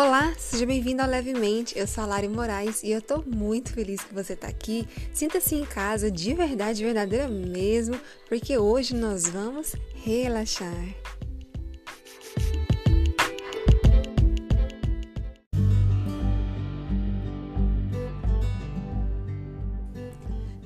Olá, seja bem-vindo ao Levemente. Eu sou a Lari Moraes e eu tô muito feliz que você tá aqui. Sinta-se em casa de verdade, verdadeira mesmo, porque hoje nós vamos relaxar.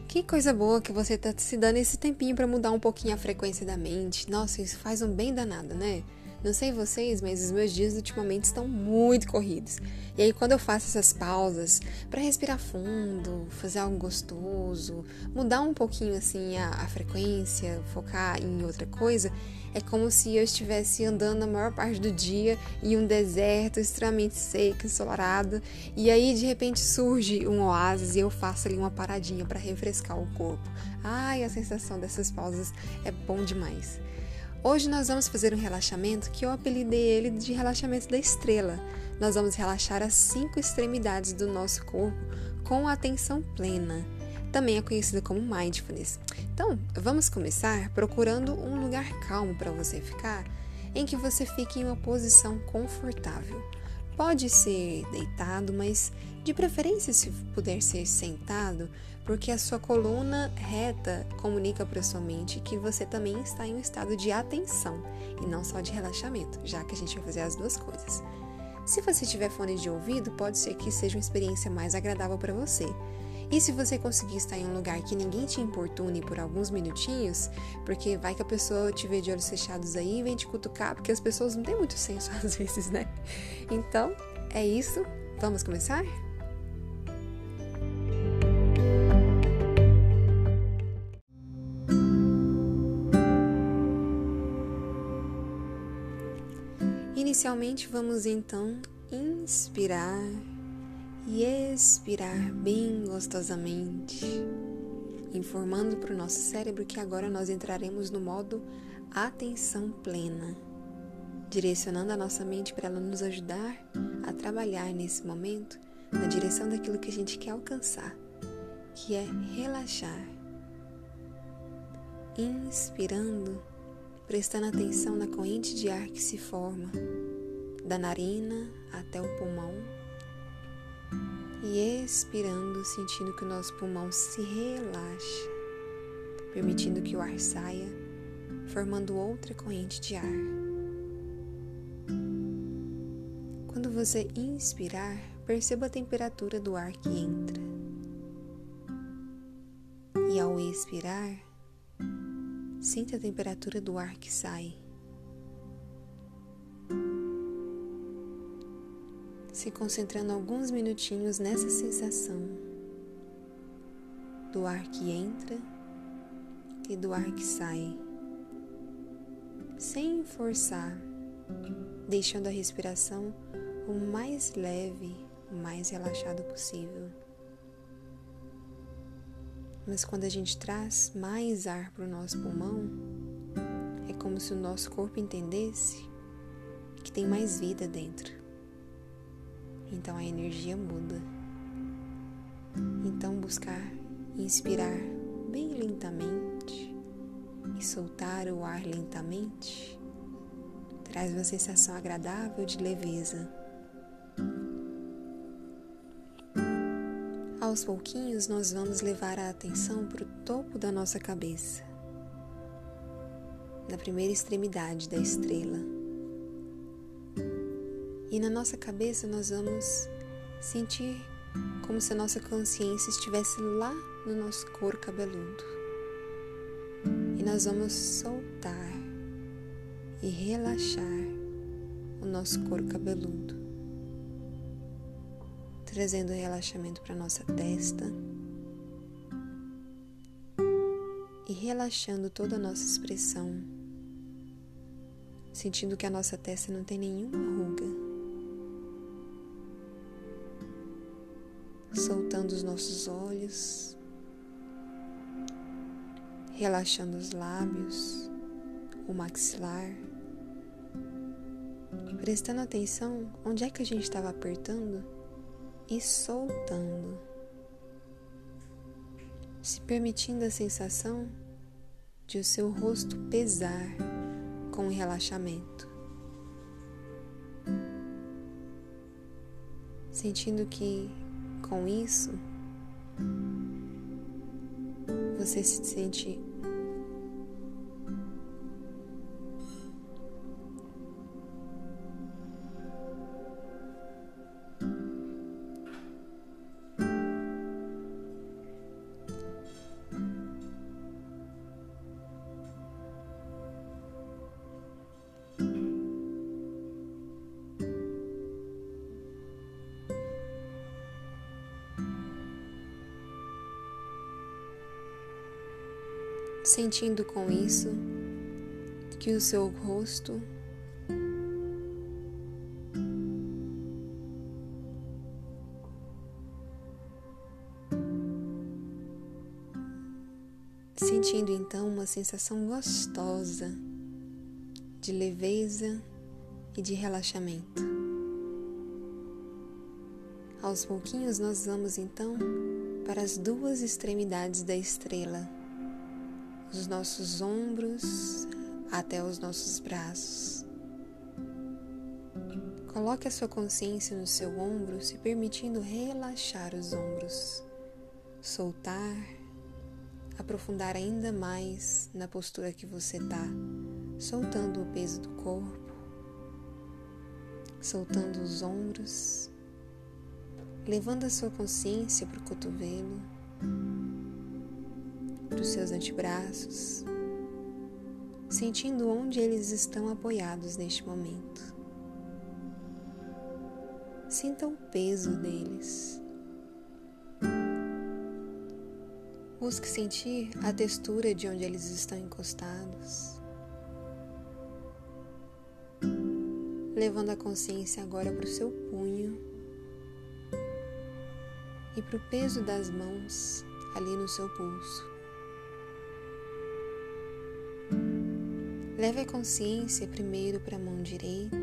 Que coisa boa que você tá se dando esse tempinho para mudar um pouquinho a frequência da mente. Nossa, isso faz um bem danado, né? Não sei vocês, mas os meus dias ultimamente estão muito corridos. E aí, quando eu faço essas pausas para respirar fundo, fazer algo gostoso, mudar um pouquinho assim a, a, frequência, focar em outra coisa, é como se eu estivesse andando a maior parte do dia em um deserto extremamente seco, ensolarado, e aí de repente surge um oásis e eu faço ali uma paradinha para refrescar o corpo. Ai, a sensação dessas pausas é bom demais. Hoje nós vamos fazer um relaxamento que eu apelidei ele de relaxamento da estrela. Nós vamos relaxar as cinco extremidades do nosso corpo com atenção plena. Também é conhecida como mindfulness. Então, vamos começar procurando um lugar calmo para você ficar, em que você fique em uma posição confortável. Pode ser deitado, mas de preferência se puder ser sentado, porque a sua coluna reta comunica para sua mente que você também está em um estado de atenção e não só de relaxamento, já que a gente vai fazer as duas coisas. Se você tiver fone de ouvido, pode ser que seja uma experiência mais agradável para você. E se você conseguir estar em um lugar que ninguém te importune por alguns minutinhos, porque vai que a pessoa te vê de olhos fechados aí e vem te cutucar, porque as pessoas não têm muito senso às vezes, né? Então, é isso. Vamos começar? Inicialmente, vamos então inspirar e expirar bem gostosamente, informando para o nosso cérebro que agora nós entraremos no modo atenção plena, direcionando a nossa mente para ela nos ajudar a trabalhar nesse momento na direção daquilo que a gente quer alcançar, que é relaxar. Inspirando, prestando atenção na corrente de ar que se forma da narina até o pulmão e expirando, sentindo que o nosso pulmão se relaxa, permitindo que o ar saia, formando outra corrente de ar. Quando você inspirar, perceba a temperatura do ar que entra. E ao expirar, sinta a temperatura do ar que sai. Se concentrando alguns minutinhos nessa sensação do ar que entra e do ar que sai, sem forçar, deixando a respiração o mais leve, o mais relaxado possível. Mas quando a gente traz mais ar para o nosso pulmão, é como se o nosso corpo entendesse que tem mais vida dentro. Então a energia muda. Então buscar inspirar bem lentamente e soltar o ar lentamente traz uma sensação agradável de leveza. Aos pouquinhos, nós vamos levar a atenção para o topo da nossa cabeça, na primeira extremidade da estrela. E na nossa cabeça nós vamos sentir como se a nossa consciência estivesse lá no nosso couro cabeludo. E nós vamos soltar e relaxar o nosso couro cabeludo, trazendo relaxamento para nossa testa e relaxando toda a nossa expressão, sentindo que a nossa testa não tem nenhuma ruga. Soltando os nossos olhos, relaxando os lábios, o maxilar, prestando atenção onde é que a gente estava apertando e soltando, se permitindo a sensação de o seu rosto pesar com o relaxamento. sentindo que com isso você se sente sentindo com isso? Que o seu rosto? Sentindo então uma sensação gostosa de leveza e de relaxamento. Aos pouquinhos nós vamos então para as duas extremidades da estrela dos nossos ombros até os nossos braços. Coloque a sua consciência no seu ombro, se permitindo relaxar os ombros, soltar, aprofundar ainda mais na postura que você está, soltando o peso do corpo, soltando os ombros, levando a sua consciência para o cotovelo para os seus antebraços, sentindo onde eles estão apoiados neste momento. Sinta o peso deles. Busque sentir a textura de onde eles estão encostados. Levando a consciência agora para o seu punho e para o peso das mãos ali no seu pulso. Leve a consciência primeiro para a mão direita,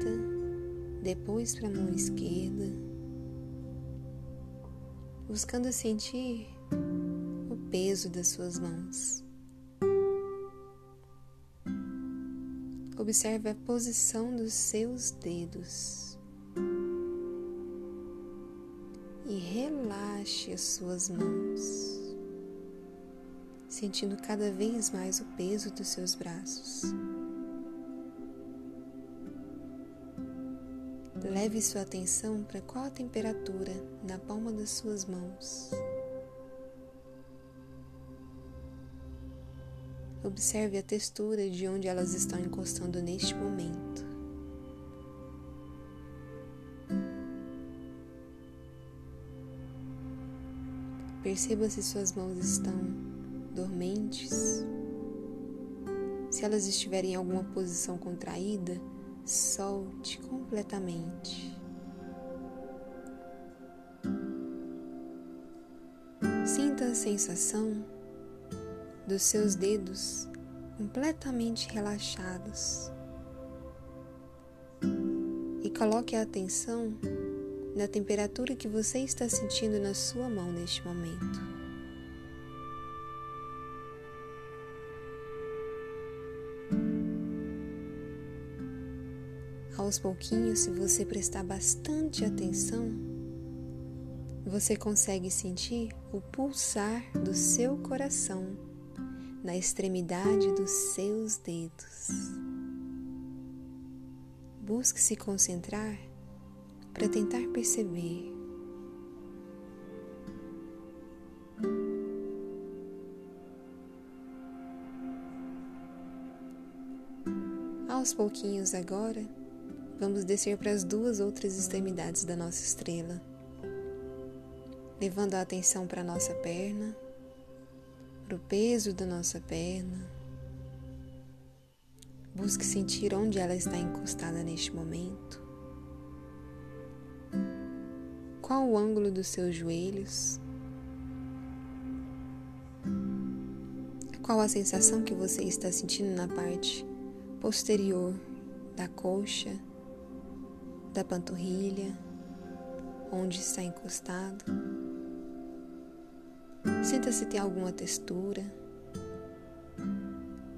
depois para a mão esquerda, buscando sentir o peso das suas mãos. Observe a posição dos seus dedos e relaxe as suas mãos, sentindo cada vez mais o peso dos seus braços. Leve sua atenção para qual a temperatura na palma das suas mãos. Observe a textura de onde elas estão encostando neste momento. Perceba se suas mãos estão dormentes. Se elas estiverem em alguma posição contraída, solte completamente. Sinta a sensação dos seus dedos completamente relaxados e coloque a atenção na temperatura que você está sentindo na sua mão neste momento. Aos pouquinhos, se você prestar bastante atenção, você consegue sentir o pulsar do seu coração na extremidade dos seus dedos. Busque se concentrar para tentar perceber. Aos pouquinhos agora, Vamos descer para as duas outras extremidades da nossa estrela, levando a atenção para a nossa perna, para o peso da nossa perna. Busque sentir onde ela está encostada neste momento. Qual o ângulo dos seus joelhos? Qual a sensação que você está sentindo na parte posterior da coxa da panturrilha, onde está encostado. Sinta se tem alguma textura.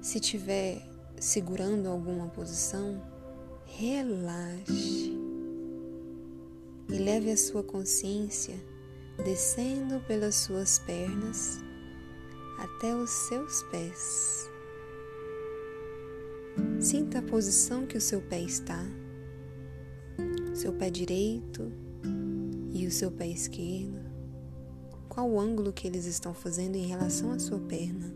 Se tiver segurando alguma posição, relaxe. e leve a sua consciência descendo pelas suas pernas até os seus pés. Sinta a posição que o seu pé está, seu pé direito e o seu pé esquerdo. Qual o ângulo que eles estão fazendo em relação à sua perna?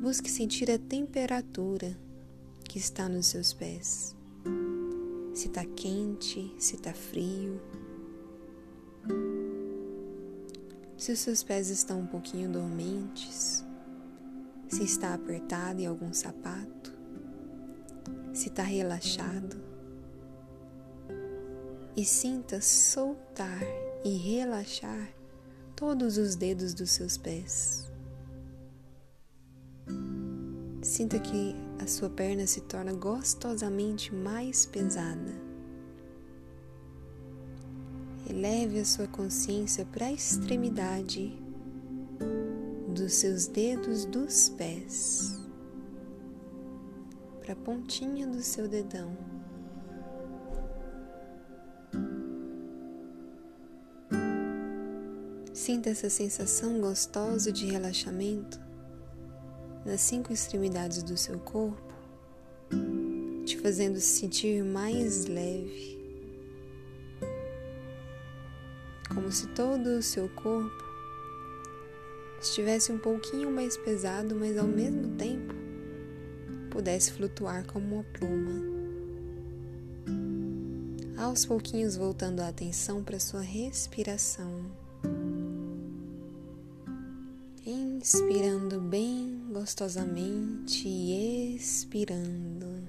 Busque sentir a temperatura que está nos seus pés. Se está quente, se está frio. Se os seus pés estão um pouquinho dormentes, se está apertado em algum sapato, se está relaxado. E sinta soltar e relaxar todos os dedos dos seus pés. Sinta que a sua perna se torna gostosamente mais pesada. Eleve a sua consciência para a extremidade dos seus dedos dos pés, para a pontinha do seu dedão. Sinta essa sensação gostosa de relaxamento nas cinco extremidades do seu corpo, te fazendo se sentir mais leve, como se todo o seu corpo estivesse um pouquinho mais pesado, mas ao mesmo tempo pudesse flutuar como uma pluma. Aos pouquinhos voltando a atenção para sua respiração. Inspirando bem gostosamente e expirando,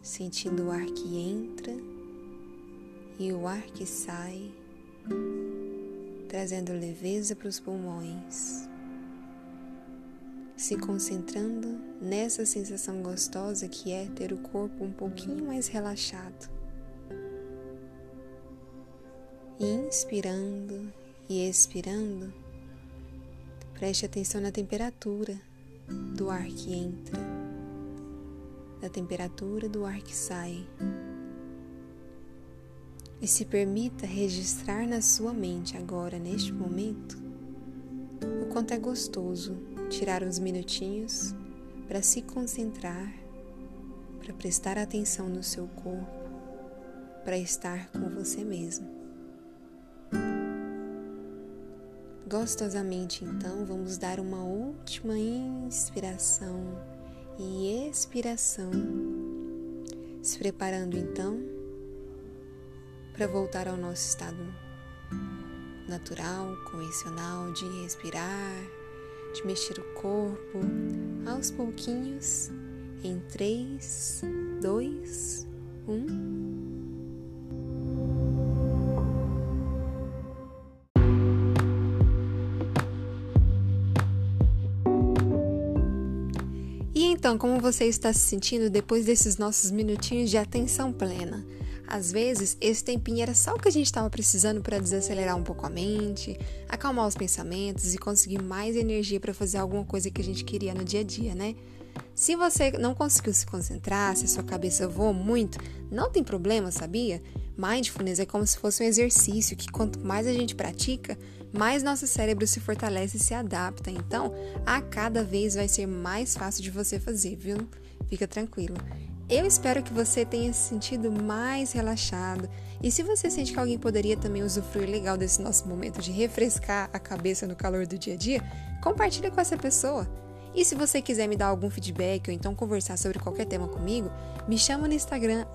sentindo o ar que entra e o ar que sai, trazendo leveza para os pulmões. Se concentrando nessa sensação gostosa que é ter o corpo um pouquinho mais relaxado. Inspirando e expirando Preste atenção na temperatura do ar que entra, da temperatura do ar que sai. E se permita registrar na sua mente agora, neste momento, o quanto é gostoso tirar uns minutinhos para se concentrar, para prestar atenção no seu corpo, para estar com você mesmo. Gostosamente, então, vamos dar uma última inspiração e expiração, se preparando então para voltar ao nosso estado natural, convencional de respirar, de mexer o corpo aos pouquinhos em 3, 2, 1. Então, como você está se sentindo depois desses nossos minutinhos de atenção plena? Às vezes, esse tempinho era só o que a gente estava precisando para desacelerar um pouco a mente, acalmar os pensamentos e conseguir mais energia para fazer alguma coisa que a gente queria no dia a dia, né? Se você não conseguiu se concentrar, se a sua cabeça voa muito, não tem problema, sabia? Mindfulness é como se fosse um exercício que quanto mais a gente pratica, mais nosso cérebro se fortalece e se adapta. Então, a cada vez vai ser mais fácil de você fazer, viu? Fica tranquilo. Eu espero que você tenha se sentido mais relaxado. E se você sente que alguém poderia também usufruir legal desse nosso momento de refrescar a cabeça no calor do dia a dia, compartilha com essa pessoa. E se você quiser me dar algum feedback ou então conversar sobre qualquer tema comigo, me chama no Instagram,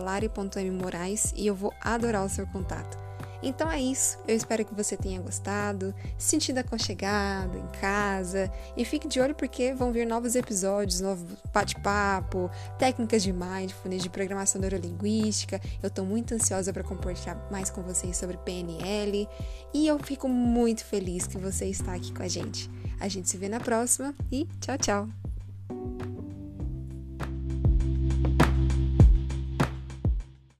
lari.mmorais e eu vou adorar o seu contato. Então é isso, eu espero que você tenha gostado, sentido aconchegado em casa e fique de olho porque vão vir novos episódios, novo bate-papo, técnicas de mindfulness, de programação neurolinguística. Eu estou muito ansiosa para compartilhar mais com vocês sobre PNL e eu fico muito feliz que você está aqui com a gente. A gente se vê na próxima e tchau, tchau!